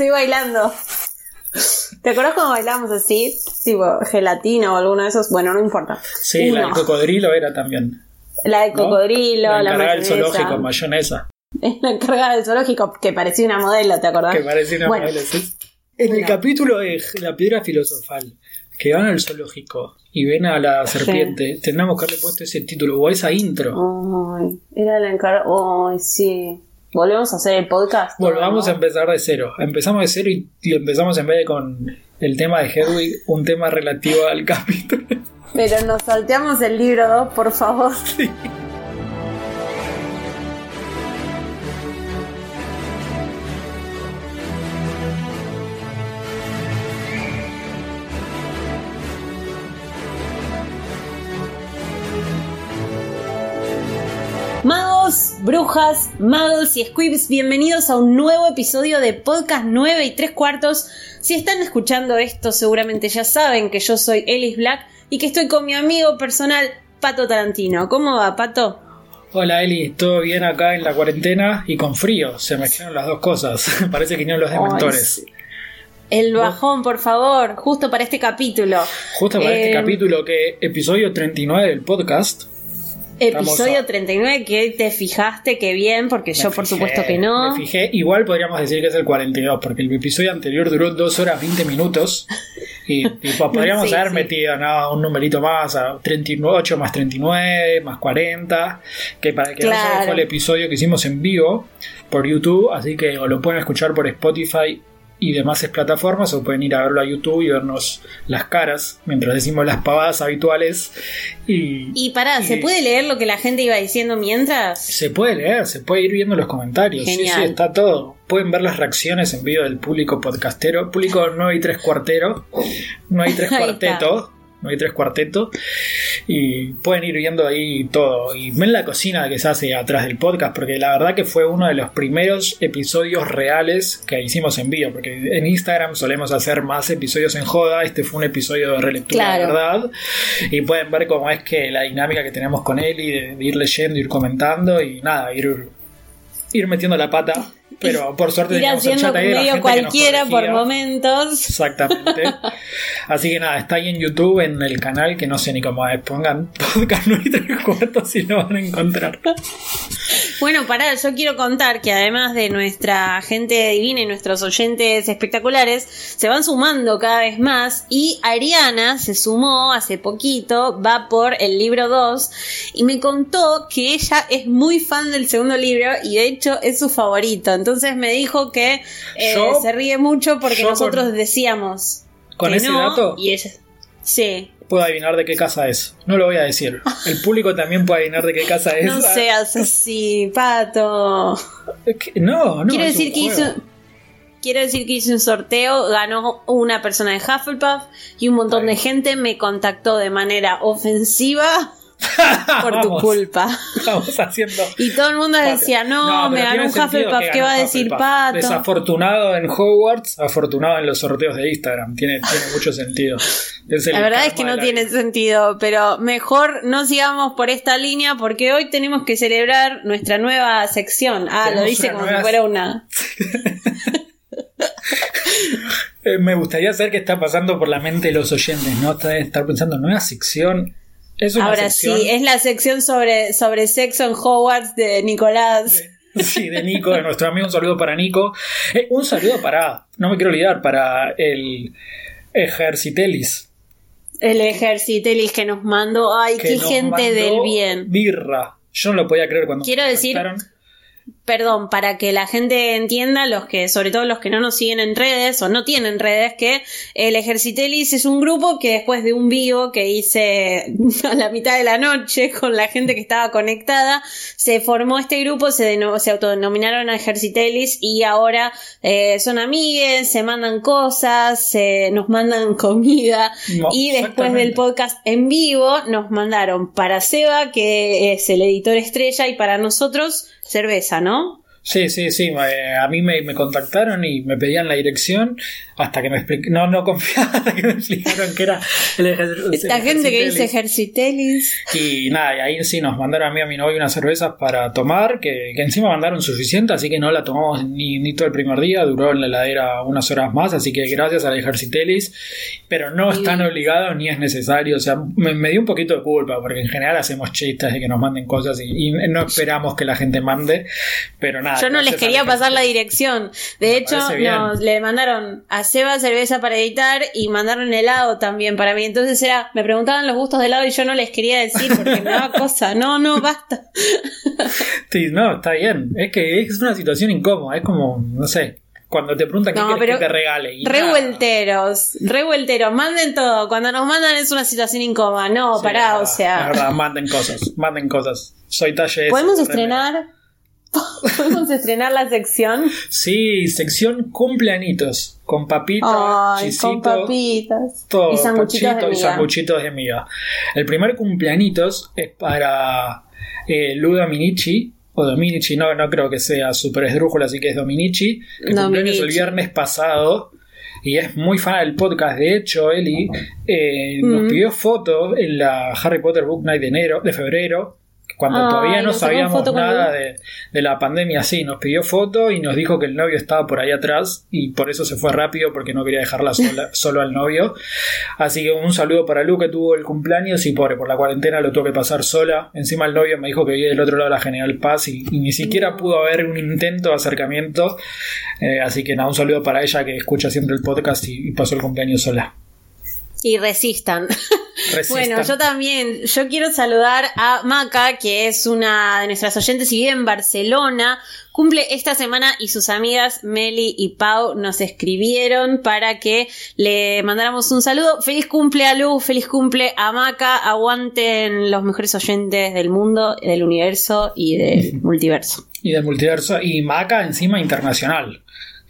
Estoy bailando. ¿Te acuerdas cuando bailamos así? Tipo gelatina o alguno de esos. Bueno, no importa. Sí, la del cocodrilo era también. La de ¿no? cocodrilo, la la, encargada del zoológico, mayonesa. Es la encargada del zoológico que parecía una modelo, ¿te acordás? Que parecía una Bueno, modelo, sí. En el capítulo de la piedra filosofal, que van al zoológico y ven a la serpiente, tendríamos que haberle puesto ese título o esa intro. Ay, era la encargada. Ay, sí. Volvemos a hacer el podcast. Volvamos a empezar de cero. Empezamos de cero y, y empezamos en vez de con el tema de Hedwig, un tema relativo al capítulo. Pero nos salteamos el libro 2, por favor. Magos, brujas, magos y squibs, bienvenidos a un nuevo episodio de Podcast 9 y 3 cuartos. Si están escuchando esto, seguramente ya saben que yo soy Ellis Black y que estoy con mi amigo personal, Pato Tarantino. ¿Cómo va, Pato? Hola Eli, ¿todo bien acá en la cuarentena y con frío? Se mezclaron las dos cosas. Parece que no los dementores. Ay, sí. El bajón, por favor, justo para este capítulo. Justo para este Eh, capítulo que episodio 39 del podcast. Episodio a- 39, que te fijaste que bien, porque yo por supuesto que no. Me fijé, igual podríamos decir que es el 42, porque el episodio anterior duró 2 horas 20 minutos. Y podríamos Sí, haber sí. metido ¿no? un numerito más, a 38 más 39, más 40, que para el que no Claro. sabe fue el episodio que hicimos en vivo por YouTube, así que o lo pueden escuchar por Spotify y demás plataformas o pueden ir a verlo a YouTube y vernos las caras mientras decimos las pavadas habituales y, Y pará, ¿se y- puede leer lo que la gente iba diciendo mientras? se puede leer, se puede ir viendo los comentarios. Sí, Genial. sí, está todo. Pueden ver las reacciones en vivo del público podcastero, público 9 y 3 cuartero, 9 y 3 Ahí cuarteto, 9 y 3 cuarteto. Y pueden ir viendo ahí todo. Y ven la cocina que se hace atrás del podcast, porque la verdad que fue uno de los primeros episodios reales que hicimos en vivo. Porque en Instagram solemos hacer más episodios en joda. Este fue un episodio de relectura, Claro. de verdad. Y pueden ver cómo es que la dinámica que tenemos con él y de, de ir leyendo, ir comentando y nada, ir, ir metiendo la pata. Pero por suerte Ir haciendo medio cualquiera por momentos. Exactamente. Así que nada, está ahí en YouTube, en el canal, que no sé ni cómo es. Pongan podcast 9 y 3 cuartos y lo van a encontrar. Bueno, pará, yo quiero contar que además de nuestra gente divina y nuestros oyentes espectaculares, se van sumando cada vez más y Ariana se sumó hace poquito, va por el libro 2 y me contó que ella es muy fan del segundo libro y de hecho es su favorito. Entonces me dijo que eh, Yo- se ríe mucho porque nosotros con- decíamos con que ese no, dato- y ella sí. Puedo adivinar de qué casa es. No lo voy a decir. El público también puede adivinar de qué casa es. No seas así, pato. ¿Qué? No, no. quiero es un decir que hizo quiero decir que hice un sorteo ganó una persona de Hufflepuff y un montón de gente me contactó de manera ofensiva por tu Vamos, culpa Estamos haciendo. y todo el mundo decía no, me ganó un Hufflepuff qué va a decir pato Desafortunado en Hogwarts, afortunado en los sorteos de Instagram. Tiene, tiene mucho sentido. La verdad es que no tiene vida. sentido, pero mejor no sigamos por esta línea porque hoy tenemos que celebrar nuestra nueva sección. Ah, lo dice como nueva- si fuera una. Eh, me gustaría saber qué está pasando por la mente de los oyentes, ¿no? Estar pensando, nueva sección. Es una Ahora sección. sí, es la sección sobre, sobre sexo en Hogwarts de Nicolás. Sí, de Nico, de nuestro amigo, un saludo para Nico. Eh, un saludo para, no me quiero olvidar, para el Ejercitelis. El ejércitelis que nos mandó. Ay, que qué gente del bien. Birra. Yo no lo podía creer cuando Quiero me decir-. Perdón, para que la gente entienda, los que, sobre todo los que no nos siguen en redes o no tienen redes, que el Ejercitelis es un grupo que después de un vivo que hice a la mitad de la noche con la gente que estaba conectada, se formó este grupo, se, se autodenominaron a Ejercitelis y ahora eh, son amigues, se mandan cosas, se, nos mandan comida No, y después del podcast en vivo nos mandaron para Seba, que es el editor estrella, y para nosotros cerveza, ¿no? Sí, sí, sí. A mí me, me contactaron y me pedían la dirección hasta que me explicaron. No, no confiaba hasta que me explicaron que era el ejer- Esta gente que dice ejercitelis. ejercitelis. Y nada, y ahí sí nos mandaron a mí a mi novio unas cervezas para tomar, que, que encima mandaron suficiente, así que no la tomamos ni, ni todo el primer día, duró en la heladera unas horas más, así que gracias al Ejercitelis, pero no están obligados ni es necesario, o sea, me, me dio un poquito de culpa, porque en general hacemos chistes de que nos manden cosas y, y no esperamos que la gente mande, pero nada. Yo no les quería pasar la dirección. De hecho, nos, le mandaron a Seba cerveza para editar y mandaron helado también para mí. Entonces era, me preguntaban los gustos de helado y yo no les quería decir porque me daba cosa. No, no, basta. Sí, no, está bien, es que es una situación incómoda, es como, no sé, cuando te preguntan qué No, quieres pero que te regale. y nada. Revuelteros, revuelteros, manden todo. Cuando nos mandan es una situación incómoda. No, Sí, pará, o sea. es verdad, manden cosas, manden cosas. Soy talle ¿Podemos remera. ¿Podemos estrenar la sección? Sí, sección cumpleañitos. Con papita, Ay, chisito, con papitas. todo, y sanguchitos de de miga. El primer cumpleañitos es para eh, Lu Dominici, o Dominici, no, no creo que sea super esdrújula, así que es Dominici, que Dominici. cumpleaños el viernes pasado. Y es muy fan del podcast. De hecho, Eli eh, nos pidió fotos en la Harry Potter Book Night de enero, de febrero, cuando todavía no ¿nos sacó sabíamos nada de, de la pandemia. Sí, nos pidió foto y nos dijo que el novio estaba por ahí atrás y por eso se fue rápido porque no quería dejarla sola, solo al novio. Así que un saludo para Lu que tuvo el cumpleaños y pobre, por la cuarentena lo tuvo que pasar sola. Encima el novio me dijo que vivía del otro lado de la General Paz y, y ni siquiera pudo haber un intento de acercamiento. Eh, así que nada, un saludo para ella que escucha siempre el podcast y, y pasó el cumpleaños sola. Y resistan. Resistan. Bueno, yo también, yo quiero saludar a Maca, que es una de nuestras oyentes y vive en Barcelona. Cumple esta semana y sus amigas Meli y Pau nos escribieron para que le mandáramos un saludo. Feliz cumple a Lu, feliz cumple a Maca. Aguanten los mejores oyentes del mundo, del universo y del multiverso. Y del multiverso. Y Maca encima internacional.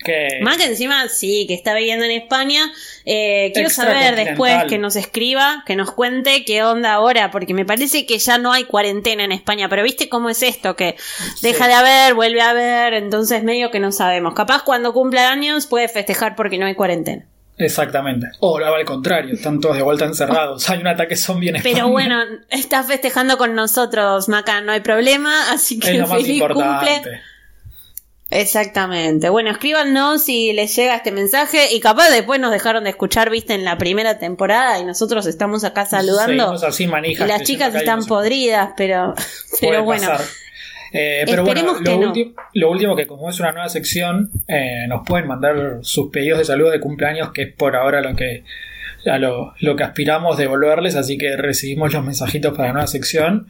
Que Maca encima sí, que está viviendo en España. Eh, quiero saber después que nos escriba, que nos cuente qué onda ahora, porque me parece que ya no hay cuarentena en España, pero viste cómo es esto, que deja de haber, vuelve a haber, entonces medio que no sabemos. Capaz cuando cumpla años puede festejar porque no hay cuarentena. Exactamente. O al contrario, están todos de vuelta encerrados. Hay un ataque zombie en España. Pero bueno, está festejando con nosotros, Maca, no hay problema, así que es lo más feliz importante. cumple. Exactamente. Bueno, escríbanos si les llega este mensaje y capaz después nos dejaron de escuchar, viste, en la primera temporada y nosotros estamos acá saludando. Así manijas. Y las chicas están podridas, pero, puede pero bueno. Eh, pero bueno, Esperemos lo, que no. lo último que como es una nueva sección, eh, nos pueden mandar sus pedidos de salud de cumpleaños, que es por ahora lo que a lo, lo que aspiramos devolverles, así que recibimos los mensajitos para la nueva sección.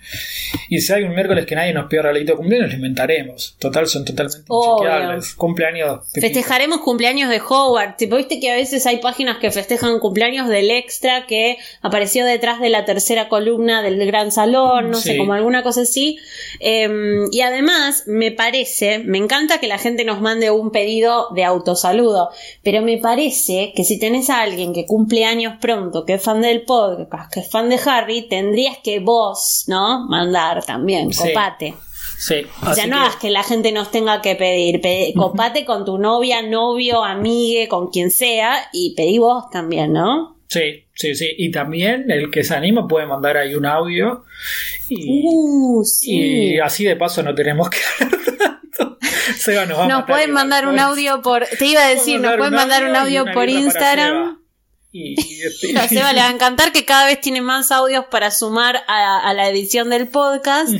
Y si hay un miércoles que nadie nos pide regalito de cumpleaños, lo inventaremos. Total, son totalmente inchequeables. Cumpleaños. Festejaremos cumpleaños de Howard. Tipo, viste que a veces hay páginas que festejan cumpleaños del extra que apareció detrás de la tercera columna del gran salón, no sé, Sí. como alguna cosa así. Eh, y además, me parece, me encanta que la gente nos mande un pedido de autosaludo, pero me parece que si tenés a alguien que cumple años pronto, que es fan del podcast, que es fan de Harry, tendrías que vos, ¿no? Mandar también, Sí. copate. Sí, O sea, no que- hagas que la gente nos tenga que pedir. Pe- copate con tu novia, novio, amigue, con quien sea, y pedí vos también, ¿no? Sí, sí, sí. Y también el que se anima puede mandar ahí un audio. Y, Uh, sí. y así de paso no tenemos que hablar tanto. Seba nos va a Nos matar pueden mandar un audio por. Te iba a decir, nos pueden mandar un audio por Instagram. Y, y este- A Seba le va a encantar que cada vez tiene más audios para sumar a, a la edición del podcast.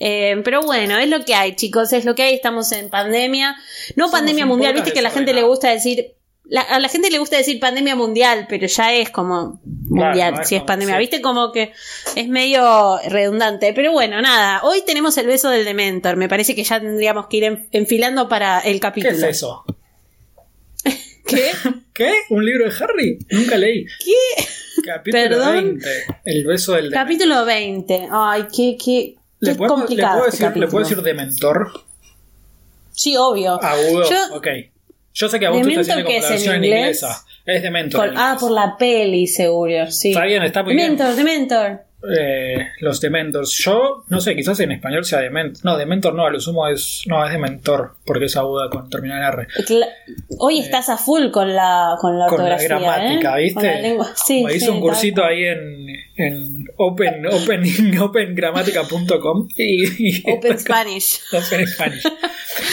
Eh, pero bueno, es lo que hay, chicos, es lo que hay. Estamos en pandemia. No Somos pandemia un mundial, viste que a la gente le gusta decir. la- a la gente le gusta decir pandemia mundial, pero ya es como mundial, no es si es como- pandemia. sí. Viste como que es medio redundante. Pero bueno, nada. Hoy tenemos el beso del Dementor. Me parece que ya tendríamos que ir en- enfilando para el ¿Qué capítulo. es eso? ¿Qué? ¿Qué? ¿Un libro de Harry? Nunca leí. ¿Qué? Capítulo Perdón. 20. El beso del dementor. Capítulo 20. Ay, qué, qué, ¿Le, qué le complicado. puedo este decir, ¿Le puedo decir dementor? Sí, obvio. Agudo. Yo- ok. Yo sé que a vos te Dementor, está haciendo ¿qué como es la en versión en inglés? inglesa. Es dementor. Por- en ah, por la peli, seguro, sí. Está bien, está muy bien. Dementor, Dementor. Eh, los Dementors. Yo, no sé, quizás en español sea Dementor. No, Dementor no, a lo sumo es. No, es Dementor, porque es aguda con terminal en R. Hoy estás a full con la, con la Con la ortografía. gramática, ¿eh? ¿viste? Con la lengua. Sí, Me hice sí, un cursito ahí en, en open, open, opengramática.com y, y Open Spanish. Open Spanish.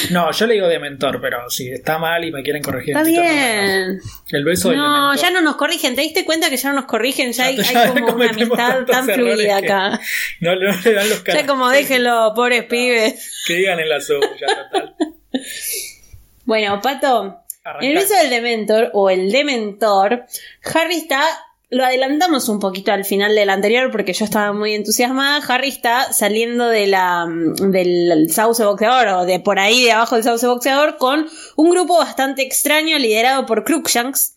No, yo le digo Dementor, pero si está mal y me quieren corregir. Está en Twitter, no, bien. El beso No, ya no nos corrigen. ¿Te diste cuenta que ya no nos corrigen? Ya hay, hay Ya como una amistad tan fluida acá. No, no le dan los Ya caras. como déjenlo, pobres pibes. Que digan en la suya, total. Bueno, Pato, en el beso del Dementor o el Dementor, Harry está. Lo adelantamos un poquito al final del anterior porque yo estaba muy entusiasmada. Harry está saliendo de la, del sauce boxeador o de por ahí de abajo del sauce boxeador con un grupo bastante extraño liderado por Crookshanks,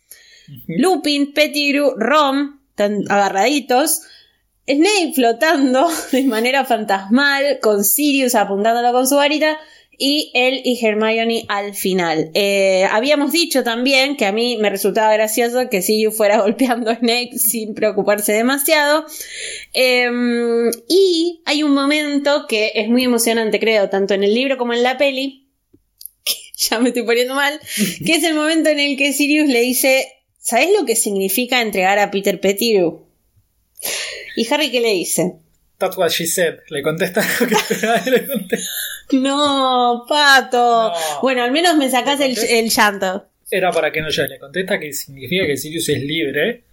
Lupin, Pettigrew, Rom, tan agarraditos, Snape flotando de manera fantasmal, con Sirius apuntándolo con su varita, y él y Hermione al final. Eh, habíamos dicho también que a mí me resultaba gracioso que Sirius fuera golpeando a Snape sin preocuparse demasiado. Em, y hay un momento que es muy emocionante, creo, tanto en el libro como en la peli, que ya me estoy poniendo mal, que es el momento en el que Sirius le dice, ¿sabes lo que significa entregar a Peter Pettigrew? ¿Y Harry qué le dice? That's what she said. Le contesta lo que le contesta. No, pato. No. Bueno, al menos me sacás el, el llanto. Era para que no yo le contesta que significa que Sirius es libre.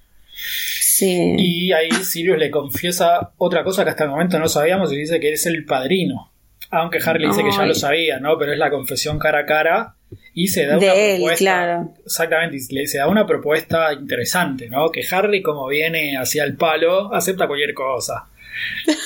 Sí. Y ahí Sirius le confiesa otra cosa que hasta el momento no sabíamos y dice que es el padrino. Aunque Harry le dice que ya lo sabía, ¿no? Pero es la confesión cara a cara y se da De una él, propuesta. claro. Exactamente, se da una propuesta interesante, ¿no? Que Harry, como viene hacia el palo, acepta cualquier cosa.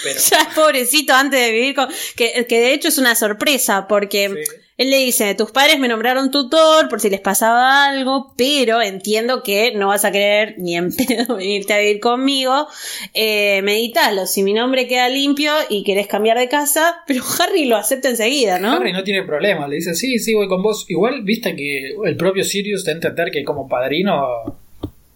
Pero Ya pobrecito antes de vivir con... Que, que de hecho es una sorpresa porque Sí. él le dice, tus padres me nombraron tutor por si les pasaba algo, pero entiendo que no vas a querer ni en pedo venirte a vivir conmigo. Eh, meditalo, si mi nombre queda limpio y querés cambiar de casa, pero Harry lo acepta enseguida, ¿no? Harry no tiene problema, le dice, sí, sí, voy con vos. Igual, viste que el propio Sirius da a entender que como padrino,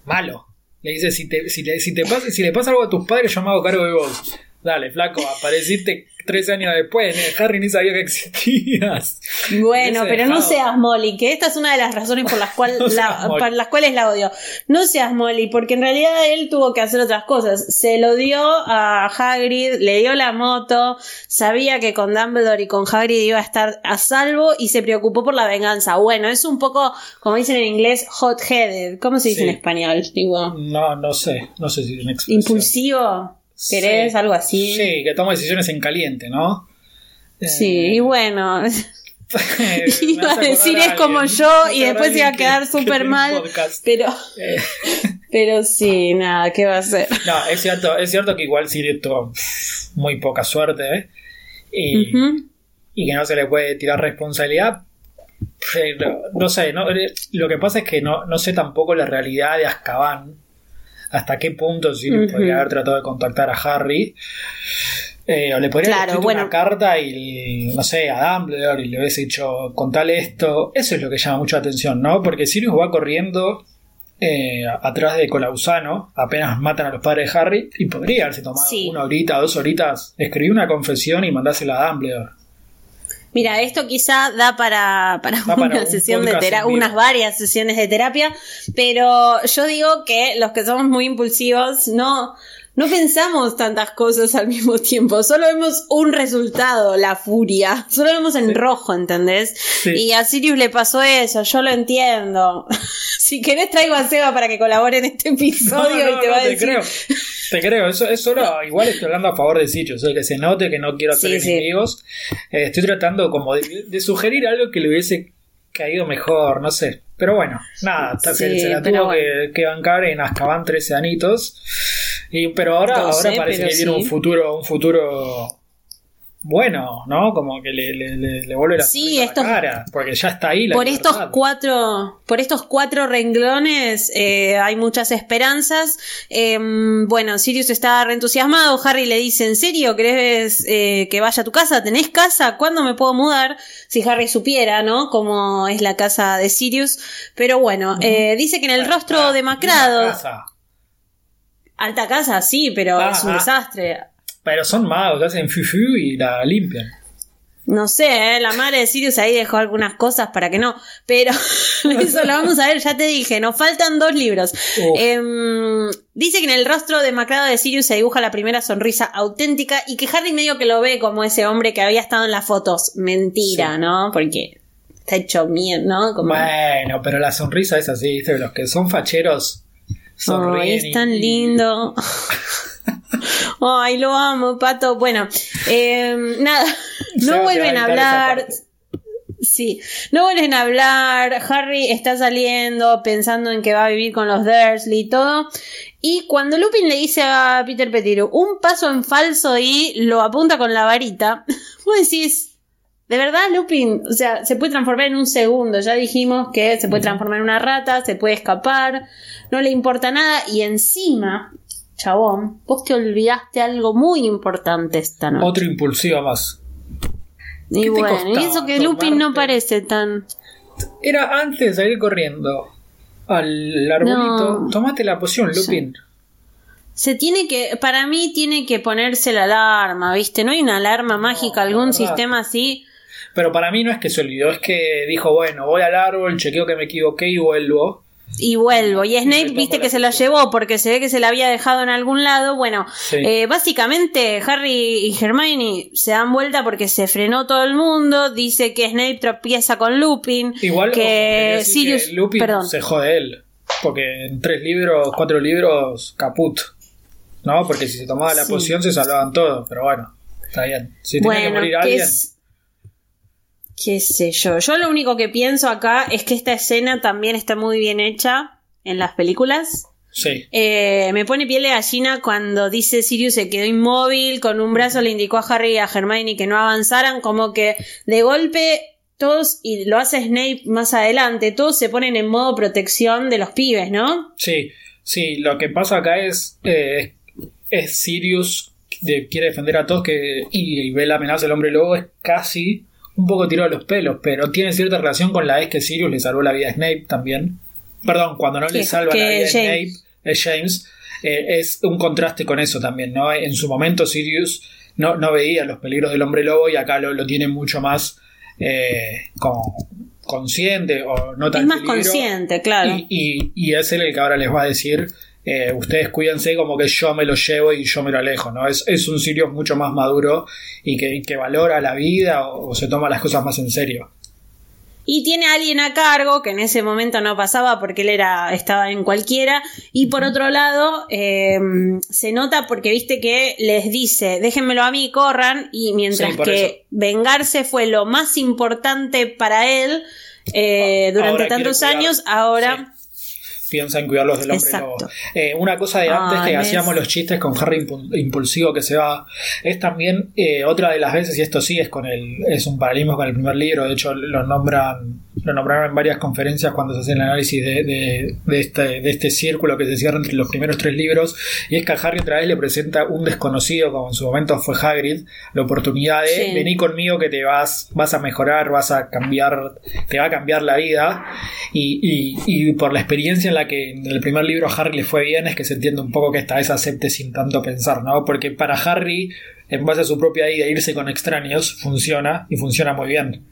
malo. Le dice, si, te, si, le, si, te pasa, si le pasa algo a tus padres, yo me hago cargo de vos. Dale, flaco, apareciste tres años después, ¿eh? Harry ni sabía que existías. Bueno, pero no seas Molly, que esta es una de las razones por las, cual, No la- las cuales la odio. No seas Molly, porque en realidad él tuvo que hacer otras cosas. Se lo dio a Hagrid, le dio la moto, sabía que con Dumbledore y con Hagrid iba a estar a salvo y se preocupó por la venganza. Bueno, es un poco, como dicen en inglés, hot-headed. ¿Cómo se dice Sí. en español? Digo, No, no sé, no sé si es una expresión. impulsivo. ¿Querés Sí. algo así? Sí, que toma decisiones en caliente, ¿no? Sí, y bueno, Eh, iba a decir es como yo y después iba a quedar que- que súper mal, pero... Eh, Pero sí, nada, ¿qué va a hacer? No, es cierto, es cierto que igual Sirius tuvo muy poca suerte, ¿eh? Y, y que no se le puede tirar responsabilidad. Pero, no sé, no, eh, lo que pasa es que no, no sé tampoco la realidad de Azkaban. Hasta qué punto Sirius Ujú. podría haber tratado de contactar a Harry. Eh, o le podría Claro, haber bueno. una carta y, no sé, a Dumbledore y le hubiese dicho, contale esto. Eso es lo que llama mucho la atención, ¿no? Porque Sirius va corriendo eh, atrás de Colausano, apenas matan a los padres de Harry, y podría haberse tomado Sí. una horita, dos horitas, escribir una confesión y mandásela a Dumbledore. Mira, esto quizá da para, para Da una para un sesión de terapia, unas varias sesiones de terapia, pero yo digo que los que somos muy impulsivos no, no pensamos tantas cosas al mismo tiempo, solo vemos un resultado, la furia, solo vemos en Sí. rojo, ¿entendés? Sí. Y a Sirius le pasó eso, yo lo entiendo. si querés traigo a Seba para que colabore en este episodio No, no, y te no, va a te decir... creo. Te creo, eso es solo, igual estoy hablando a favor de Sirius, que se note que no quiero hacer Sí, enemigos. Eh, estoy tratando como de, de sugerir algo que le hubiese caído mejor, no sé. Pero bueno, nada, se, se la bueno. que, que bancar en Azkaban 13 anitos. Y, pero ahora, 12, ahora parece que tiene sí. un futuro, un futuro bueno, ¿no? Como que le, le, vuelve la, Sí, a la estos- cara, porque ya está ahí la por estos cuatro por estos cuatro renglones eh, hay muchas esperanzas Eh, bueno Sirius está reentusiasmado Harry le dice en serio crees eh, que vaya a tu casa tenés casa ¿cuándo me puedo mudar? si Harry supiera ¿no? cómo es la casa de Sirius pero bueno eh, dice que en el rostro demacrado casa. Alta casa, sí, pero Ah, es un ah. desastre. Pero son magos, hacen fufu y la limpian. No sé, ¿eh? la madre de Sirius ahí dejó algunas cosas para que no, pero eso lo vamos a ver, ya te dije, nos faltan dos libros. Em, dice que en el rostro demacrado de Sirius se dibuja la primera sonrisa auténtica y que Harry medio que lo ve como ese hombre que había estado en las fotos. Mentira, Sí. ¿no? Porque está hecho mierda, ¿no? Como, Bueno, pero la sonrisa es así, ¿viste? Los que son facheros sonríen. Ay, es tan lindo. Ay, lo amo, pato. Bueno, em, nada, no vuelven a a hablar. Sí, no vuelven a hablar. Harry está saliendo pensando en que va a vivir con los Dursley y todo. Y cuando Lupin le dice a Peter Pettigrew un paso en falso y lo apunta con la varita, vos decís, ¿de verdad Lupin? O sea, se puede transformar en un segundo. Ya dijimos que se puede transformar en una rata, se puede escapar, no le importa nada. Y encima, chabón, vos te olvidaste algo muy importante esta noche. Otro impulsivo más. y bueno, y eso que Lupin no parece tan... Era antes de salir corriendo al arbolito. No. Tomate la poción, Sí. Lupin. Se tiene que, para mí tiene que ponerse la alarma, ¿viste? No hay una alarma mágica, algún sistema así. Pero para mí no es que se olvidó, es que dijo, bueno, voy al árbol, chequeo que me equivoqué y vuelvo. Y vuelvo. Y Snape, viste la que se lo llevó porque se ve que se la había dejado en algún lado. Bueno, Sí. eh, básicamente Harry y Hermione se dan vuelta porque se frenó todo el mundo. Dice que Snape tropieza con Lupin. Igual que Sirius. que Lupin perdón. se jode él. Porque en tres libros, cuatro libros, caput. ¿No? Porque si se tomaba la Sí. poción se salvaban todos. Pero bueno, está bien. Si tenía que morir ¿qué alguien. es- qué sé yo. Yo lo único que pienso acá es que esta escena también está muy bien hecha en las películas. Sí. Eh, me pone piel de gallina cuando dice Sirius se quedó inmóvil, con un brazo le indicó a Harry y a Hermione que no avanzaran, como que de golpe todos, y lo hace Snape más adelante, todos se ponen en modo protección de los pibes, ¿no? Sí, sí, lo que pasa acá es, eh, es Sirius que quiere defender a todos que, y, y ve la amenaza del hombre lobo, es casi un poco tirado de los pelos, pero tiene cierta relación con la vez que Sirius le salvó la vida a Snape también. Perdón, cuando no le salva la vida a Snape, James. es James, eh, es un contraste con eso también, ¿no? En su momento Sirius no, no veía los peligros del hombre lobo y acá lo, lo tiene mucho más eh, como consciente o no tan es más consciente, claro. y, y- y es él el que ahora les va a decir, eh, ustedes cuídense como que yo me lo llevo y yo me lo alejo, ¿no? Es, es un Sirius mucho más maduro y que, que valora la vida o, o se toma las cosas más en serio. Y tiene a alguien a cargo, que en ese momento no pasaba porque él era, estaba en cualquiera. Y por otro lado, eh, se nota porque viste que les dice, déjenmelo a mí, corran. Y mientras Sí, que eso. vengarse fue lo más importante para él eh, durante Ahora quiere tantos años, ahora... Piensa en cuidarlos del hombre lobo. Eh, una cosa de antes que hacíamos los chistes con Harry impu- impulsivo que se va, es también eh, otra de las veces, y esto sí es con el, es un paralelismo con el primer libro, de hecho lo nombran, lo nombraron en varias conferencias cuando se hace el análisis de, de- de este, de este círculo que se cierra entre los primeros tres libros, y es que a Harry otra vez le presenta un desconocido, como en su momento fue Hagrid, la oportunidad de Sí. venir conmigo que te vas, vas a mejorar, vas a cambiar, te va a cambiar la vida. Y, y- y por la experiencia en la que en el primer libro a Harry le fue bien, es que se entiende un poco que esta vez acepte sin tanto pensar, ¿no? Porque para Harry, en base a su propia vida, irse con extraños funciona y funciona muy bien.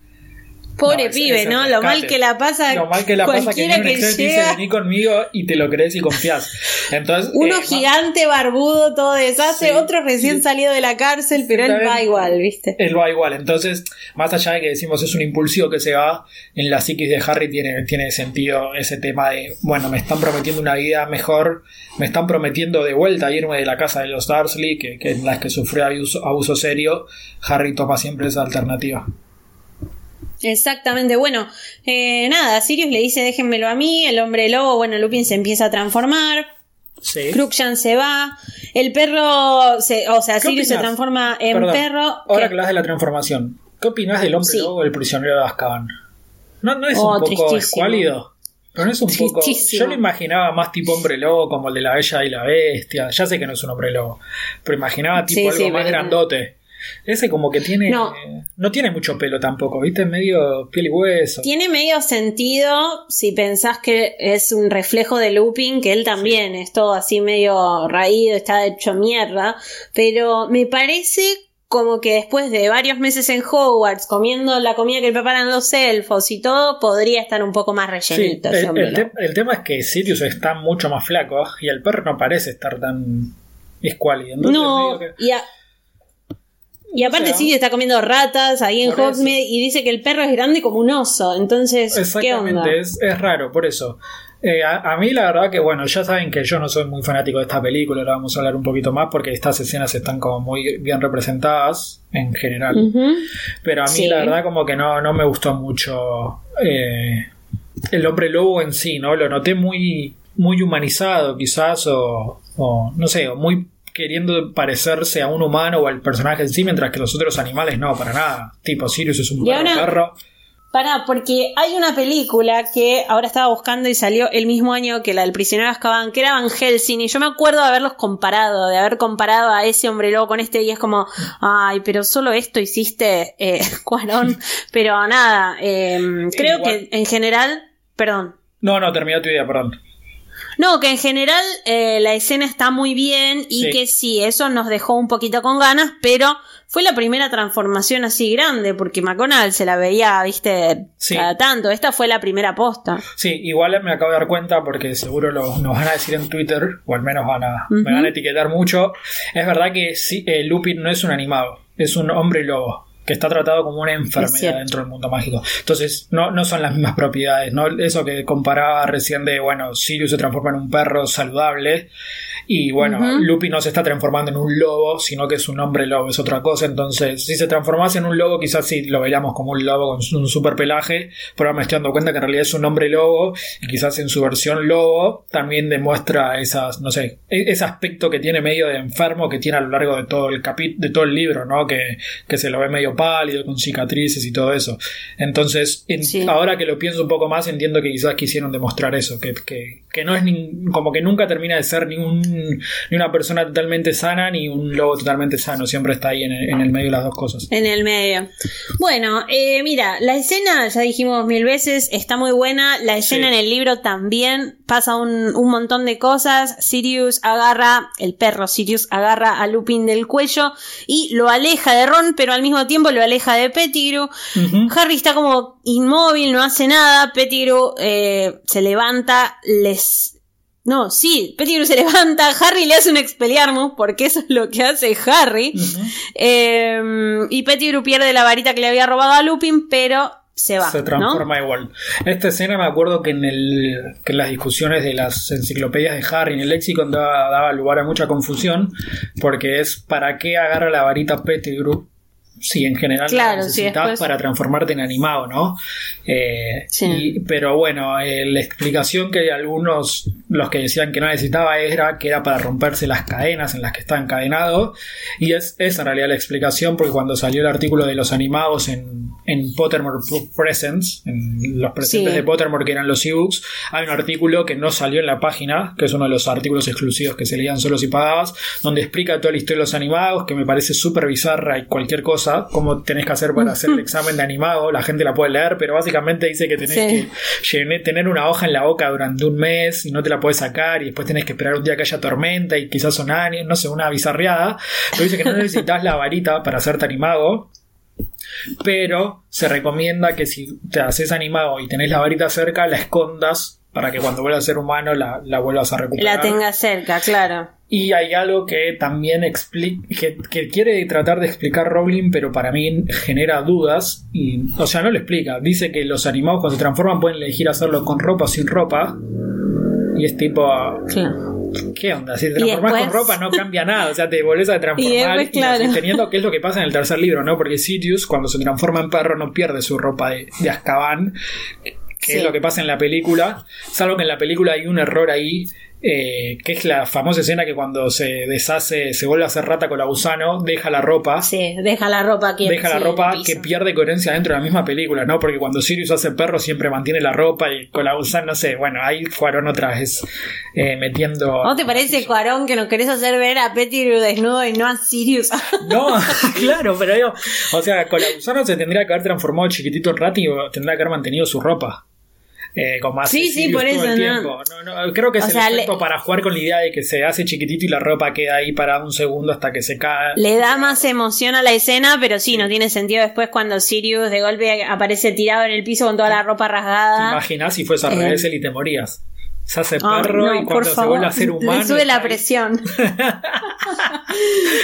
Pobre No, es- pibe, es ¿no? Lo mal que la pasa. Lo mal que la pasa que que te dice llega. vení conmigo y te lo crees y confías. Entonces, Uno eh, gigante, barbudo, todo deshace, Sí, otro recién sí. salido de la cárcel, pero él va igual, ¿viste? Él va igual. Entonces, más allá de que decimos es un impulsivo que se va, en la psiquis de Harry tiene, tiene sentido ese tema de, bueno, me están prometiendo una vida mejor, me están prometiendo de vuelta irme de la casa de los Dursley, que, que en las que sufrió abuso, abuso serio. Harry toma siempre esa alternativa. Exactamente, bueno, eh, nada, Sirius le dice déjenmelo a mí, el hombre lobo, bueno, Lupin se empieza a transformar, Sí. Cruikshank se va, el perro, se, o sea, ¿Qué Sirius se transforma en Perdón, perro. Ahora que- que hablas de la transformación, ¿qué opinas del hombre Sí. lobo el prisionero de Azkaban? ¿No, no es Oh, un poco tristísimo. escuálido? Pero no es un poco. Yo lo imaginaba más tipo hombre lobo, como el de la Bella y la Bestia. Ya sé que no es un hombre lobo, pero imaginaba tipo Sí, algo más grandote. Ese como que tiene. No. No, tiene mucho pelo tampoco, ¿viste? Medio piel y hueso. Tiene medio sentido si pensás que es un reflejo de Lupin, que él también es todo así medio raído, está hecho mierda. Pero me parece como que después de varios meses en Hogwarts, comiendo la comida que preparan los elfos y todo, podría estar un poco más rellenito. el, hombre el lobo. te- el tema es que Sirius está mucho más flaco y el perro no parece estar tan escuálido. No, y, a- y aparte O sea, sí está comiendo ratas ahí en. Hogsmeade y dice que el perro es grande como un oso. Entonces, ¿qué onda? Es, es raro, por eso. Eh, a, a mí la verdad que, bueno, ya saben que yo no soy muy fanático de esta película, ahora vamos a hablar un poquito más porque estas escenas están como muy bien representadas en general. Pero a mí Sí. la verdad como que no, no me gustó mucho eh, el hombre lobo en sí, ¿no? Lo noté muy, muy humanizado quizás o, o, no sé, o muy queriendo parecerse a un humano o al personaje en sí, mientras que los otros animales no, para nada. Tipo, Sirius es un perro, ahora- perro. Pará, porque hay una película que ahora estaba buscando y salió el mismo año que la del prisionero de Azkaban, que era Van Helsing, y yo me acuerdo de haberlos comparado, de haber comparado a ese hombre lobo con este, y es como, ay, pero solo esto hiciste, eh, Cuarón. pero nada, eh, creo Igual. que en general, perdón. No, no, terminó tu idea, perdón. No, que en general eh, la escena está muy bien y Sí. que sí, eso nos dejó un poquito con ganas, pero fue la primera transformación así grande, porque McConnell se la veía, viste, Sí. cada tanto. Esta fue la primera posta. Sí, igual me acabo de dar cuenta porque seguro lo, nos van a decir en Twitter, o al menos van a, me van a etiquetar mucho. Es verdad que sí, eh, Lupin no es un animado, es un hombre lobo que está tratado como una enfermedad dentro del mundo mágico. Entonces, no, no son las mismas propiedades, ¿no? Eso que comparaba recién de, bueno, Sirius se transforma en un perro saludable y, bueno, Ujú. Lupin no se está transformando en un lobo, sino que es un hombre lobo, es otra cosa. Entonces, si se transformase en un lobo, quizás sí lo veríamos como un lobo con un super pelaje, pero ahora me estoy dando cuenta que en realidad es un hombre lobo y quizás en su versión lobo también demuestra esas, no sé, e- ese aspecto que tiene medio de enfermo que tiene a lo largo de todo el capi- de todo el libro, ¿no? Que, que se lo ve medio pálido, con cicatrices y todo eso. Entonces, en- Sí. ahora que lo pienso un poco más, entiendo que quizás quisieron demostrar eso, que, que, que no es ni- como que nunca termina de ser ni, un, ni una persona totalmente sana ni un lobo totalmente sano, siempre está ahí en el, en el medio de las dos cosas. En el medio. Bueno, eh, mira, la escena, ya dijimos mil veces, está muy buena. La escena Sí. en el libro también pasa un, un montón de cosas. Sirius agarra, el perro Sirius agarra a Lupin del cuello y lo aleja de Ron, pero al mismo tiempo lo aleja de Pettigrew. Ujú. Harry está como inmóvil, no hace nada. Pettigrew eh, se levanta, les. No, sí, Pettigrew se levanta, Harry le hace un expeliarmus, porque eso es lo que hace Harry. Eh, y Pettigrew pierde la varita que le había robado a Lupin, pero se va. se ¿no? transforma igual. Esta escena me acuerdo que en, el, que en las discusiones de las enciclopedias de Harry en el lexicon daba, daba lugar a mucha confusión porque es para qué agarra la varita Pettigrew si en general Claro, la después- para transformarte en animado, ¿no? Eh, Sí. y- pero bueno, eh, la explicación que algunos, los que decían que no necesitaba era que era para romperse las cadenas en las que está encadenado y es, es en realidad la explicación porque cuando salió el artículo de los animados en, en Pottermore Presents, en los presentes Sí. de Pottermore que eran los ebooks, hay un artículo que no salió en la página, que es uno de los artículos exclusivos que se leían solo si pagabas, donde explica toda la historia de los animados, que me parece súper bizarra y cualquier cosa, cómo tenés que hacer para hacer el examen de animado, la gente la puede leer, pero básicamente dice que tenés Sí. que llene- tener una hoja en la boca durante un mes y no te la puedes sacar y después tenés que esperar un día que haya tormenta y quizás son años, no sé, una bizarreada, pero dice que no necesitas la varita para hacerte animado, pero se recomienda que si te haces animado y tenés la varita cerca, la escondas para que cuando vuelvas a ser humano la, la vuelvas a recuperar. La tenga cerca, claro. Y hay algo que también que, que quiere tratar de explicar Rowling, pero para mí genera dudas. Y, o sea, no lo explica. Dice que los animados cuando se transforman pueden elegir hacerlo con ropa o sin ropa. Y es tipo. ¿qué onda? Si te transformas después- con ropa no cambia nada. O sea, te volvés a transformar. Y y claro. teniendo que es lo que pasa en el tercer libro, ¿no? Porque Sirius, cuando se transforma en perro, no pierde su ropa de, de Azkaban que Sí. es lo que pasa en la película, salvo que en la película hay un error ahí eh, que es la famosa escena que cuando se deshace, se vuelve a hacer rata con la gusano, deja la ropa. Sí, deja la ropa que Deja la ropa que pierde coherencia dentro de la misma película, ¿no? Porque cuando Sirius hace perro siempre mantiene la ropa y con la gusano, no sé, bueno, ahí fueron otra vez eh, metiendo... ¿Cómo te parece, Cuarón, que nos querés hacer ver a Pettigrew desnudo y no a Sirius? No, claro, pero digo, o sea, con la gusano se tendría que haber transformado chiquitito en Rat y tendría que haber mantenido su ropa. Eh, como hace Sí, sí, por todo eso, el no. tiempo. No, no, creo que es el sea, le- efecto para jugar con la idea de que se hace chiquitito y la ropa queda ahí para un segundo hasta que se cae. Le da más emoción a la escena, pero sí, no tiene sentido después cuando Sirius de golpe aparece tirado en el piso con toda la ropa ¿Te rasgada. imaginas si fuese al Eh. revés él y te morías? Se hace perro no, y cuando se favor, vuelve a ser humano. Le sube la ahí. presión.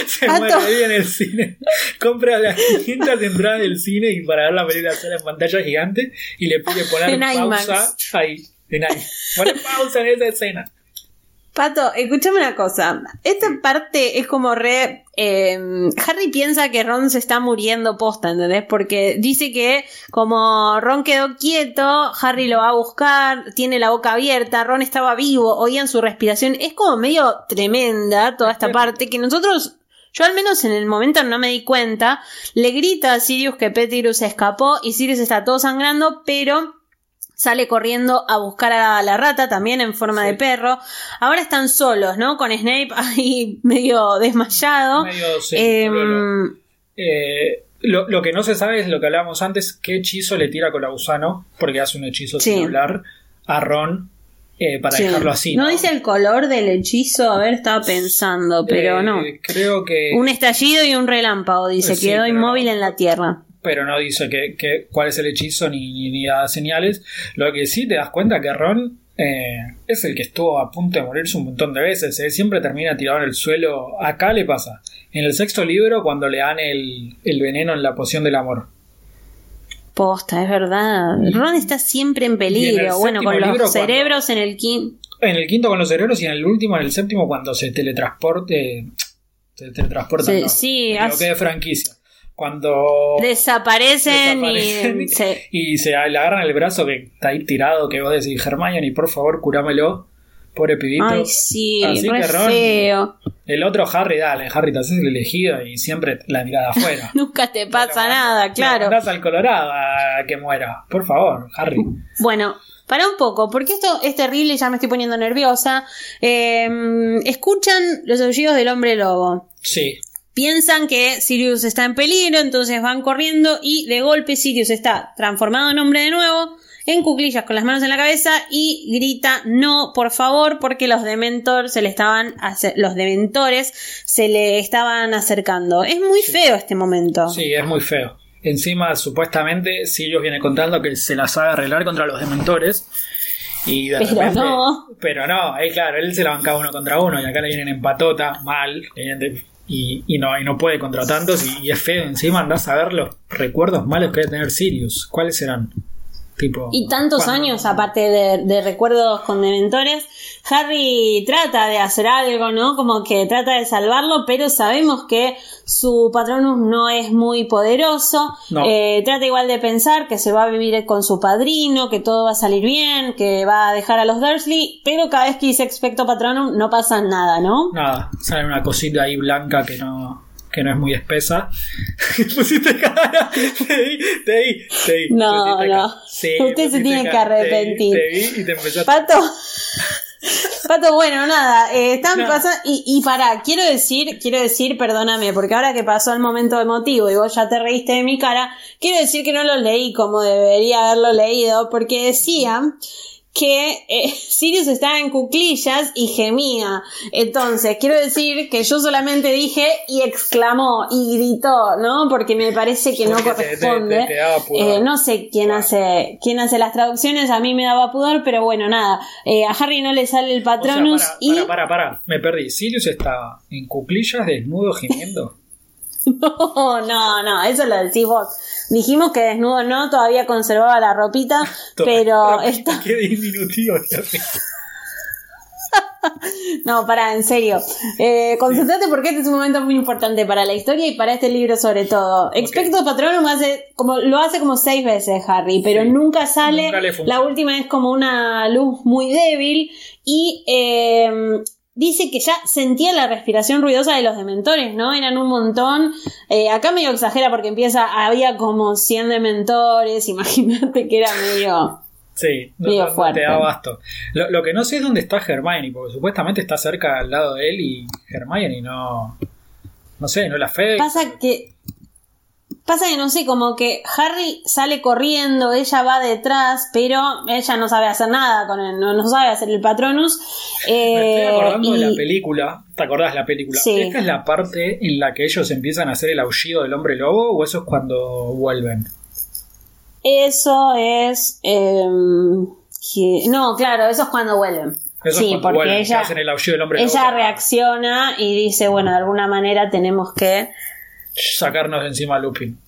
Se muere ahí en el cine. Compra las 500 entradas del cine y para ver la película sola en pantalla gigante y le pide poner pausa ahí. En IMAX. Pone pausa en esa escena. Pato, escúchame una cosa. Esta parte es como re. eh, Harry piensa que Ron se está muriendo posta, ¿entendés? Porque dice que como Ron quedó quieto, Harry lo va a buscar, tiene la boca abierta, Ron estaba vivo, oían su respiración. Es como medio tremenda toda esta parte que nosotros. Yo al menos en el momento no me di cuenta. Le grita a Sirius que Pettigrew se escapó y Sirius está todo sangrando, pero sale corriendo a buscar a la rata también en forma Sí. de perro. Ahora están solos, ¿no? Con Snape ahí medio desmayado. Medio, sí, Em. Eh, lo, lo que no se sabe es lo que hablábamos antes, qué hechizo le tira con la gusano, porque hace un hechizo Sí. sin hablar, a Ron eh, para sí. dejarlo así. No dice el color del hechizo, a ver, estaba pensando, pero Eh, no. Creo que... Un estallido y un relámpago, dice, Sí, quedó inmóvil no. en la tierra. Pero no dice que, que- cuál es el hechizo ni, ni, ni da señales. Lo que sí te das cuenta que Ron eh, es el que estuvo a punto de morirse un montón de veces. eh, Siempre termina tirado en el suelo. Acá le pasa. En el sexto libro, cuando le dan el, el veneno en la poción del amor. Posta, es verdad. Ron está siempre en peligro. el Bueno, con los cuando- cerebros en el quinto. En el quinto con los cerebros y en el último, en el séptimo, cuando se teletransporte. Se teletransporta. Sí, no, sí, me hace- de franquicia. Cuando. Desaparecen, desaparecen y se- y se le agarran el brazo que está ahí tirado, que vos decís, Hermione, por favor, curámelo. Pobre pibito. Ay, sí, Así re que Ron- feo. El otro Harry, dale, Harry, te haces el elegido y siempre la mirada afuera. Nunca te pasa Pero, nada, claro. Andás al Colorado a que muera. Por favor, Harry. Bueno, para un poco, porque esto es terrible y ya me estoy poniendo nerviosa. Eh, escuchan los aullidos del hombre lobo. Sí. Piensan que Sirius está en peligro, entonces van corriendo y de golpe Sirius está transformado en hombre de nuevo, en cuclillas con las manos en la cabeza y grita no, por favor, porque los dementores se le estaban los dementores se le estaban acercando. Es muy feo este momento. Sí, es muy feo. Encima, supuestamente, Sirius viene contando que se las sabe arreglar contra los dementores. Y de Pero repente- no. Pero no, eh, claro, él se la bancaba uno contra uno y acá le vienen en patota, mal, y, y no, y no puede contra tantos y, y es feo. Encima andás a ver los recuerdos malos que debe tener Sirius. ¿Cuáles serán? Tipo, Y tantos años, aparte de, de recuerdos con dementores, Harry trata de hacer algo, ¿no? Como que trata de salvarlo, pero sabemos que su patronus no es muy poderoso. No. Eh, trata igual de pensar que se va a vivir con su padrino, que todo va a salir bien, que va a dejar a los Dursley, pero cada vez que dice expecto patronum no pasa nada, ¿no? Nada, sale una cosita ahí blanca que no, que no es muy espesa. Pusiste cara. Te vi, te vi, te vi. No, no. Sí, Usted se tiene que cara. Te vi, arrepentir. Te vi, y te empezaste Pato. Pato, bueno, nada, eh, están No. pasando, y, y pará, quiero decir, quiero decir, perdóname, porque ahora que pasó el momento emotivo y vos ya te reíste de mi cara, quiero decir que no lo leí como debería haberlo leído, porque decía que eh, Sirius estaba en cuclillas y gemía. Entonces, quiero decir que yo solamente dije y exclamó y gritó, ¿no? Porque me parece que no Porque te- te- corresponde. te- te daba pudor. Eh, no sé quién hace quién hace las traducciones, a mí me daba pudor, pero bueno, nada. Eh, a Harry no le sale el O sea, Patronus para, y para, para, para, me perdí. Sirius estaba en cuclillas, desnudo, gimiendo. no, no, no, eso lo decís vos. Dijimos que desnudo no, todavía conservaba la ropita, pero Ropita, está Qué diminutivo. No, para, en serio. Eh, concentrate porque este es un momento muy importante para la historia y para este libro sobre todo. Expecto Patronum hace como, lo hace como seis veces Harry, pero nunca sale. la última es como una luz muy débil y eh, dice que ya sentía la respiración ruidosa de los dementores, ¿no? Eran un montón. Eh, acá medio exagera porque empieza, había como 100 dementores, imagínate que era medio... Sí, no, te da basto. Lo, que no sé es dónde está Hermione, porque supuestamente está cerca al lado de él y Hermione no. No sé, no la fe. Pasa que. Pasa que no sé, como que Harry sale corriendo, ella va detrás, pero ella no sabe hacer nada con él, no, sabe hacer el Patronus. Me estoy eh, acordando de la película, ¿te acordás de la película? ¿Esta es la parte en la que ellos empiezan a hacer el aullido del hombre lobo o eso es cuando vuelven? Eso es. Em, no, claro, eso es cuando vuelven. sí, porque ella, ella reacciona y dice, bueno, de alguna manera tenemos que sacarnos de encima a Lupin.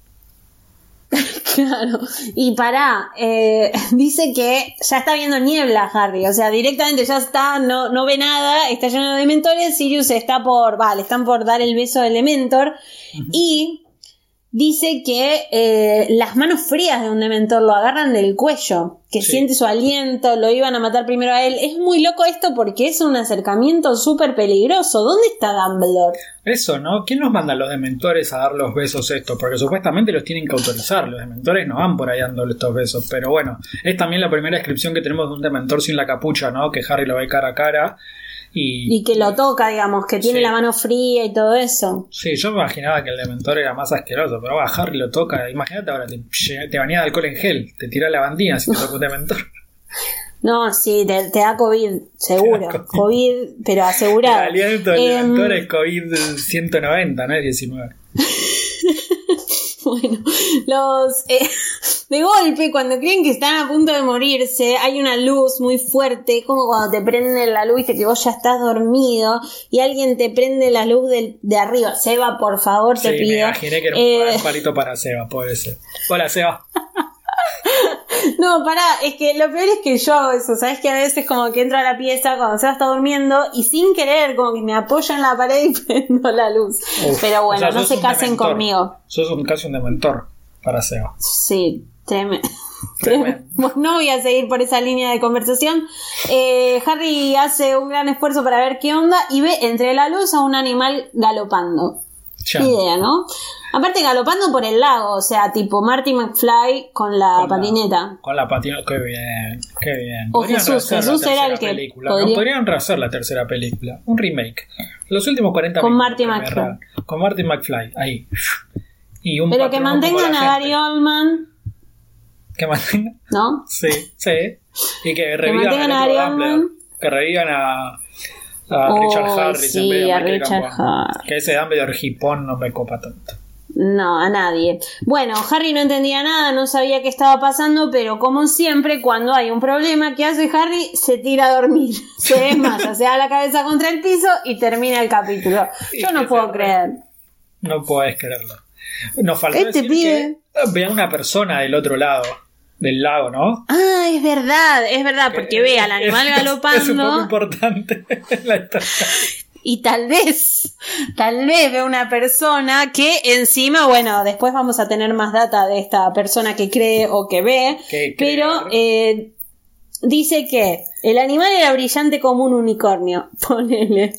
claro, y para eh, dice que ya está viendo niebla Harry, o sea, directamente ya está, no, no ve nada, está lleno de mentores, Sirius está por, vale, están por dar el beso del Dementor, y dice que eh, las manos frías de un dementor lo agarran del cuello, que siente su aliento, lo iban a matar primero a él. Es muy loco esto porque es un acercamiento súper peligroso. ¿Dónde está Dumbledore? Eso, ¿no? ¿Quién nos manda a los dementores a dar los besos estos? Porque supuestamente los tienen que autorizar. Los dementores no van por ahí dando estos besos. Pero bueno, es también la primera descripción que tenemos de un dementor sin la capucha, ¿no? Que Harry lo ve cara a cara y, que lo toca, digamos, que tiene la mano fría y todo eso. Sí, yo me imaginaba que el Dementor era más asqueroso, pero va, Harry lo toca. Imagínate ahora, te, te bañas de alcohol en gel, te tira la bandina si te toca un Dementor. No, sí, te, da COVID, seguro. COVID. pero asegurado. El aliento del em, Dementor es COVID 190, no es 19. bueno, los... Eh, de golpe, cuando creen que están a punto de morirse, hay una luz muy fuerte, como cuando te prenden la luz, y que vos ya estás dormido y alguien te prende la luz de arriba. Seba, por favor, te pido. Me imaginé que era un eh, palito para Seba, puede ser. Hola, Seba. No, pará, es que lo peor es que yo hago eso, ¿sabes? Que a veces como que entro a la pieza cuando Seba está durmiendo y sin querer como que me apoyo en la pared y prendo la luz. Pero bueno, no se casen conmigo. Sos un, casi un dementor para Seba. Sí, Tremendo. No voy a seguir por esa línea de conversación. Eh, Harry hace un gran esfuerzo para ver qué onda y ve entre la luz a un animal galopando. Idea, ¿no? Aparte galopando por el lago, o sea, tipo Marty McFly con la patineta. con la patineta, qué bien, qué bien. O Jesús, Jesús era el que podría... podrían rehacer la tercera película, un remake. Los últimos 40 con Marty McFly. Con Marty McFly, ahí. Y un Pero que mantengan a Gary Oldman que mantengan. ¿No? Sí, sí. Y que revivan a, Que revivan a, a Richard Harris sí, en a Richard Harris. Que ese Dumbledore hipón no me copa tanto. No, a nadie. Bueno, Harry no entendía nada, no sabía qué estaba pasando, pero como siempre, cuando hay un problema, ¿qué hace Harry? Se tira a dormir. Se desmaya, se da la cabeza contra el piso y termina el capítulo. Yo no puedo creer. No puedes creerlo. Nos faltó este decir pibe... que vean una persona del otro lado del lago, ¿no? Ah, es verdad, es verdad, porque ve al animal galopando. Es un poco importante la historia. Y tal vez, tal vez ve una persona que encima, bueno, después vamos a tener más data de esta persona que cree o que ve, pero eh, dice que el animal era brillante como un unicornio, ponele.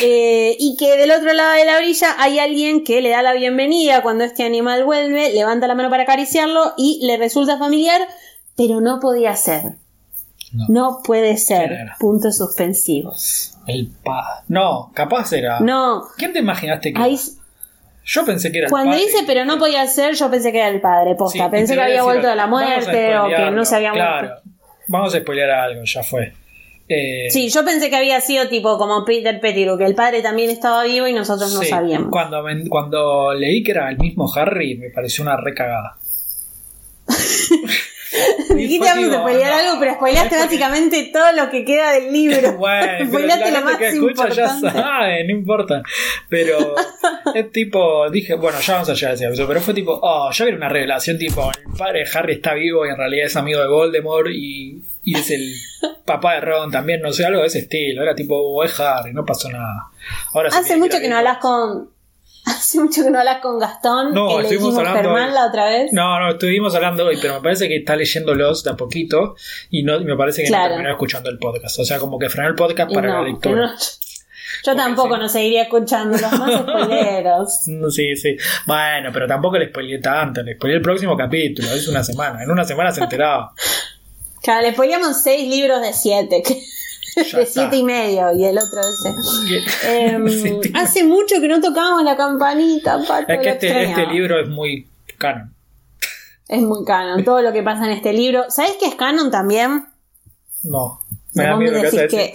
Eh, y que del otro lado de la orilla hay alguien que le da la bienvenida cuando este animal vuelve, levanta la mano para acariciarlo y le resulta familiar, pero no podía ser. No, puede ser. Puntos suspensivos. El padre. No, capaz era. No. ¿Quién te imaginaste que Yo pensé que era el Cuando dice pero no podía ser, yo pensé que era el padre, posta. pensé que había vuelto de la muerte o que no se había muerto. Claro. Vamos a spoilear algo, ya fue. Eh, sí, yo pensé que había sido tipo como Peter Pettigrew, que el padre también estaba vivo y nosotros no sabíamos. Cuando, cuando leí que era el mismo Harry, me pareció una recagada. Dijiste vamos a spoilear algo, pero spoileaste básicamente todo lo que queda del libro. bueno, spoileaste lo más que escucha ya sabe, no importa. Pero es tipo, dije, bueno, ya vamos a llegar a ese pero fue tipo, oh, ya era una revelación tipo, el padre de Harry está vivo y en realidad es amigo de Voldemort y, y es el papá de Ron también, no sé, algo de ese estilo. Era tipo, oh, es Harry, no pasó nada. Ahora Hace mucho que no hablas con Hace mucho que no hablas con Gastón. No, que estuvimos hablando. La otra vez. No, no, estuvimos hablando hoy, pero me parece que está leyéndolos de a poquito y no, me parece que no terminó escuchando el podcast. O sea, como que frenó el podcast para la lectura. yo tampoco no seguiría escuchando los más spoileros. sí, sí. Bueno, pero tampoco le spoileé tanto. Le spoileé el próximo capítulo. Es una semana. En una semana se enteraba. Claro, le spoileamos seis libros de siete de siete y medio y el otro ese. Em, hace mucho que no tocábamos la campanita, Es que este, este, libro es muy canon. Es muy canon, todo lo que pasa en este libro. ¿Sabes qué es canon también? No. Me da miedo que,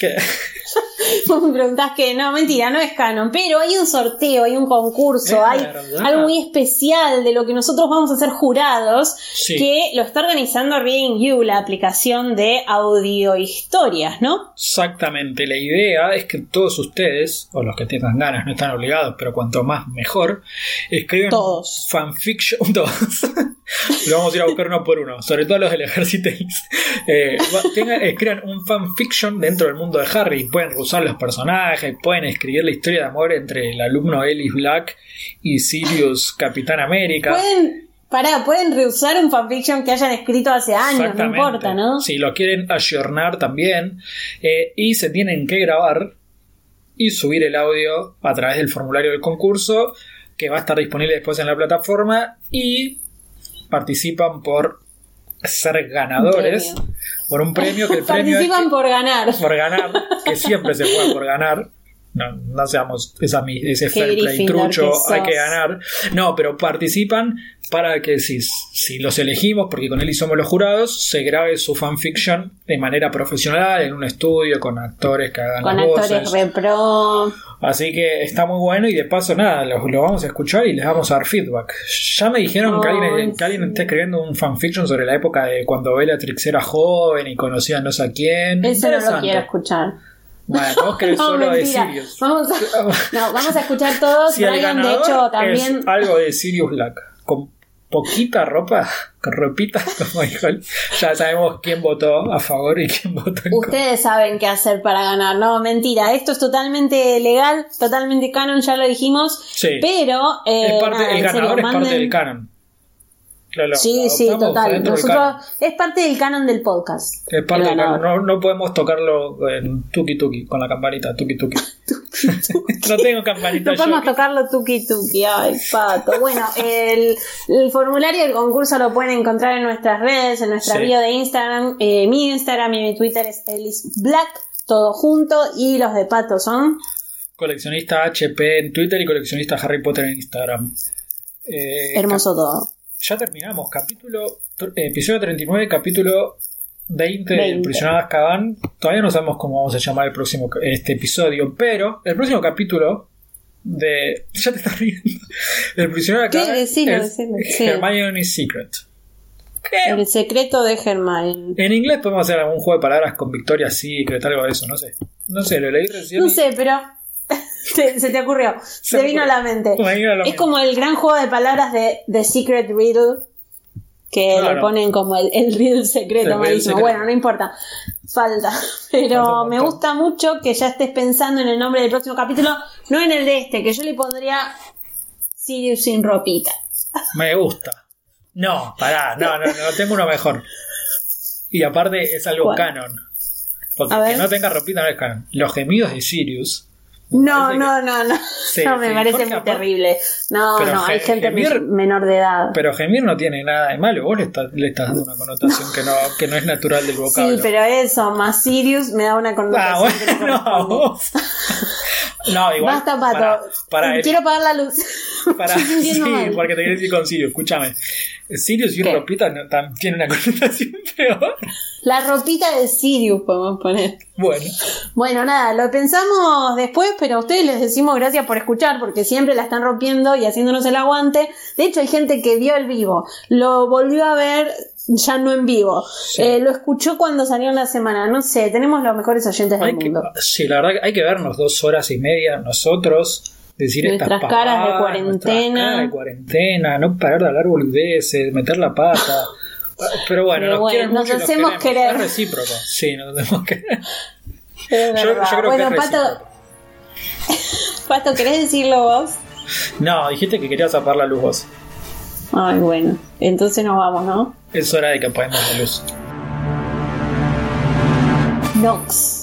que... me preguntás que no, mentira, no es canon, pero hay un sorteo, hay un concurso, hay algo muy especial de lo que nosotros vamos a ser jurados, que lo está organizando Reading You, la aplicación de audio historias, ¿no? Exactamente, la idea es que todos ustedes, o los que tengan ganas, no están obligados, pero cuanto más mejor, escriban todos. fanfiction, todos. lo vamos a ir a buscar uno por uno, sobre todo los del ejército. Eh, escriban un fanfiction dentro del mundo de Harry, pueden usar los personajes, pueden escribir la historia de amor entre el alumno Ellis Black y Sirius Capitán América. Pueden, pará, pueden reusar un fanfiction que hayan escrito hace años, no importa, ¿no? Si lo quieren ayornar también. Eh, y se tienen que grabar y subir el audio a través del formulario del concurso que va a estar disponible después en la plataforma y participan por ser ganadores por un premio que el premio participan por ganar. por ganar que siempre se puede por ganar no, no seamos esa, ese fair play trucho, hay que ganar. No, pero participan para que si, si los elegimos, porque con él y somos los jurados, se grabe su fanfiction de manera profesional en un estudio con actores que hagan con actores repro. Así que está muy bueno y de paso nada, lo, vamos a escuchar y les vamos a dar feedback. Ya me dijeron que, alguien, que, alguien, está escribiendo un fanfiction sobre la época de cuando Bellatrix era joven y conocía no sé a quién. Eso no lo quiero escuchar. Bueno, vos querés solo de Sirius. Vamos a, no, vamos a escuchar todos. Si Brian, de hecho, también. Es algo de Sirius Black. Con poquita ropa, con ropita, como dijo él. Ya sabemos quién votó a favor y quién votó en contra. Ustedes saben qué hacer para ganar. No, mentira. Esto es totalmente legal, totalmente canon, ya lo dijimos. Sí. Pero. Eh, el ganador es parte del canon sí, sí, total. Nosotros, es parte del canon del podcast. Es parte del canon. No, no, podemos tocarlo en tuki tuki, con la campanita, tuki tuki. no tengo campanita. No podemos tocarlo tuki tuki, ay, pato. Bueno, el, el, formulario del concurso lo pueden encontrar en nuestras redes, en nuestra bio de Instagram. Eh, mi Instagram y mi Twitter es Elis Black, todo junto. Y los de pato son. Coleccionista HP en Twitter y coleccionista Harry Potter en Instagram. Eh, Hermoso todo ya terminamos. Capítulo, episodio 39, capítulo 20, del prisionero de Azkaban. Todavía no sabemos cómo vamos a llamar el próximo este episodio, pero el próximo capítulo de. Ya te estás riendo. El prisionero de Azkaban. es Hermione's Secret. El secreto de Hermione. En inglés podemos hacer algún juego de palabras con Victoria Secret, algo de eso, no sé. No sé, lo leí recién. No sé, pero se, te ocurrió, se, vino a la mente. es como el gran juego de palabras de The Secret Riddle, que le ponen como el, el riddle secreto malísimo. Bueno, no importa, falta. Pero me gusta mucho que ya estés pensando en el nombre del próximo capítulo, no en el de este, que yo le pondría Sirius sin ropita. Me gusta. No, pará, no, no, no, tengo uno mejor. Y aparte es algo canon. Porque que no tenga ropita no es canon. Los gemidos de Sirius no, no, no, no. no, me parece muy terrible. No, no, hay gente menor de edad. Pero gemir no tiene nada de malo. Vos le, le estás dando una connotación que, no, que no es natural del vocablo. Sí, pero eso, más Sirius, me da una connotación. Ah, bueno, no, no, igual. Basta, pato. Para, Quiero apagar la luz. Para, sí, porque te quieres ir con Sirius. Escúchame. Sirius y ropita no, tiene una connotación peor. La ropita de Sirius podemos poner. Bueno. Bueno, nada, lo pensamos después, pero a ustedes les decimos gracias por escuchar, porque siempre la están rompiendo y haciéndonos el aguante. De hecho, hay gente que vio el vivo, lo volvió a ver ya no en vivo. Eh, lo escuchó cuando salió en la semana. No sé, tenemos los mejores oyentes del mundo. Sí, la verdad que hay que vernos dos horas y media nosotros. Decir nuestras estas caras de cuarentena. Caras de cuarentena, no parar de hablar boludeces, meter la pata. Pero bueno, Pero nos, bueno, nos mucho hacemos querer. Es recíproco. Sí, nos hacemos querer. Yo- creo que bueno, es Pato. Pato, ¿querés decirlo vos? No, dijiste que querías apagar la luz vos. Ay, bueno, entonces nos vamos, ¿no? Es hora de que apaguemos la luz. Nox.